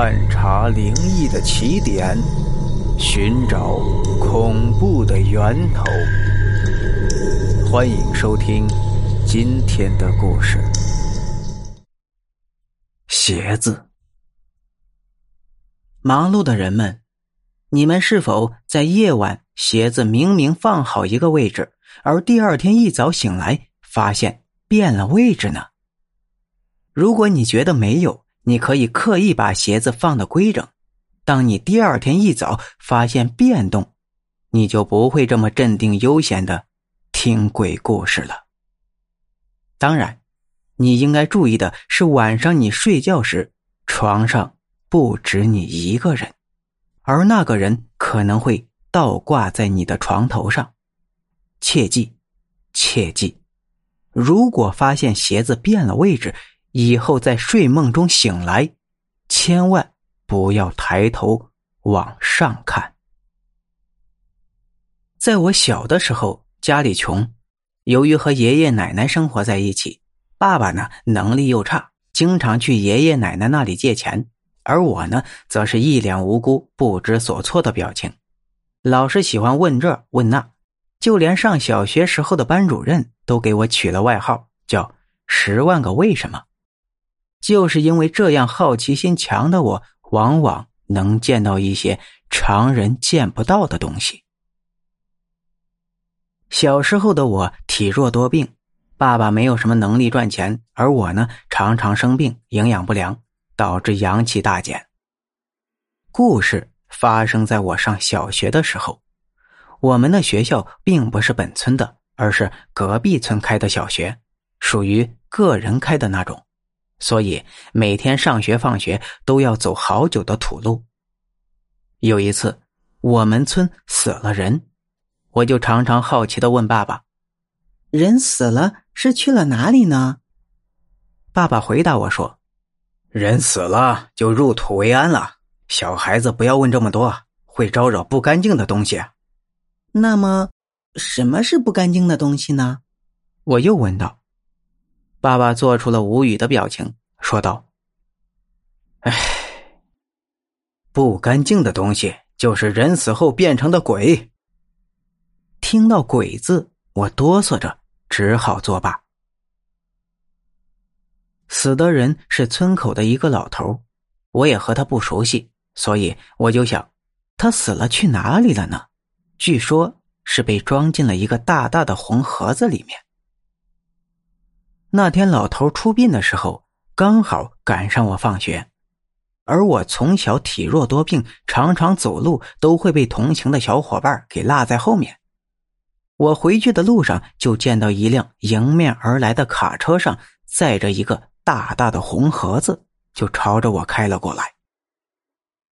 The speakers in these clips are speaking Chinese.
探查灵异的起点，寻找恐怖的源头。欢迎收听今天的故事。鞋子。忙碌的人们，你们是否在夜晚鞋子明明放好一个位置，而第二天一早醒来发现变了位置呢？如果你觉得没有，你可以刻意把鞋子放的规整。当你第二天一早发现变动，你就不会这么镇定悠闲的听鬼故事了。当然，你应该注意的是，晚上你睡觉时，床上不止你一个人，而那个人可能会倒挂在你的床头上。切记，切记，如果发现鞋子变了位置。以后在睡梦中醒来，千万不要抬头往上看。在我小的时候，家里穷，由于和爷爷奶奶生活在一起，爸爸呢能力又差，经常去爷爷奶奶那里借钱，而我呢则是一脸无辜、不知所措的表情，老是喜欢问这问那，就连上小学时候的班主任都给我取了外号，叫“十万个为什么”。就是因为这样好奇心强的我，往往能见到一些常人见不到的东西。小时候的我体弱多病，爸爸没有什么能力赚钱，而我呢常常生病，营养不良，导致阳气大减。故事发生在我上小学的时候，我们的学校并不是本村的，而是隔壁村开的小学，属于个人开的那种。所以每天上学放学都要走好久的土路。有一次，我们村死了人，我就常常好奇的问爸爸：“人死了是去了哪里呢？”爸爸回答我说：“人死了就入土为安了。小孩子不要问这么多，会招惹不干净的东西。”那么，什么是不干净的东西呢？我又问道。爸爸做出了无语的表情，说道：“唉，不干净的东西就是人死后变成的鬼。”听到“鬼”字，我哆嗦着，只好作罢。死的人是村口的一个老头，我也和他不熟悉，所以我就想，他死了去哪里了呢？据说是被装进了一个大大的红盒子里面。那天老头出殡的时候，刚好赶上我放学，而我从小体弱多病，常常走路都会被同行的小伙伴给落在后面。我回去的路上就见到一辆迎面而来的卡车上载着一个大大的红盒子，就朝着我开了过来。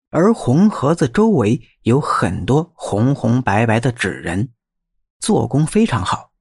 而红盒子周围有很多红红白白的纸人，做工非常好。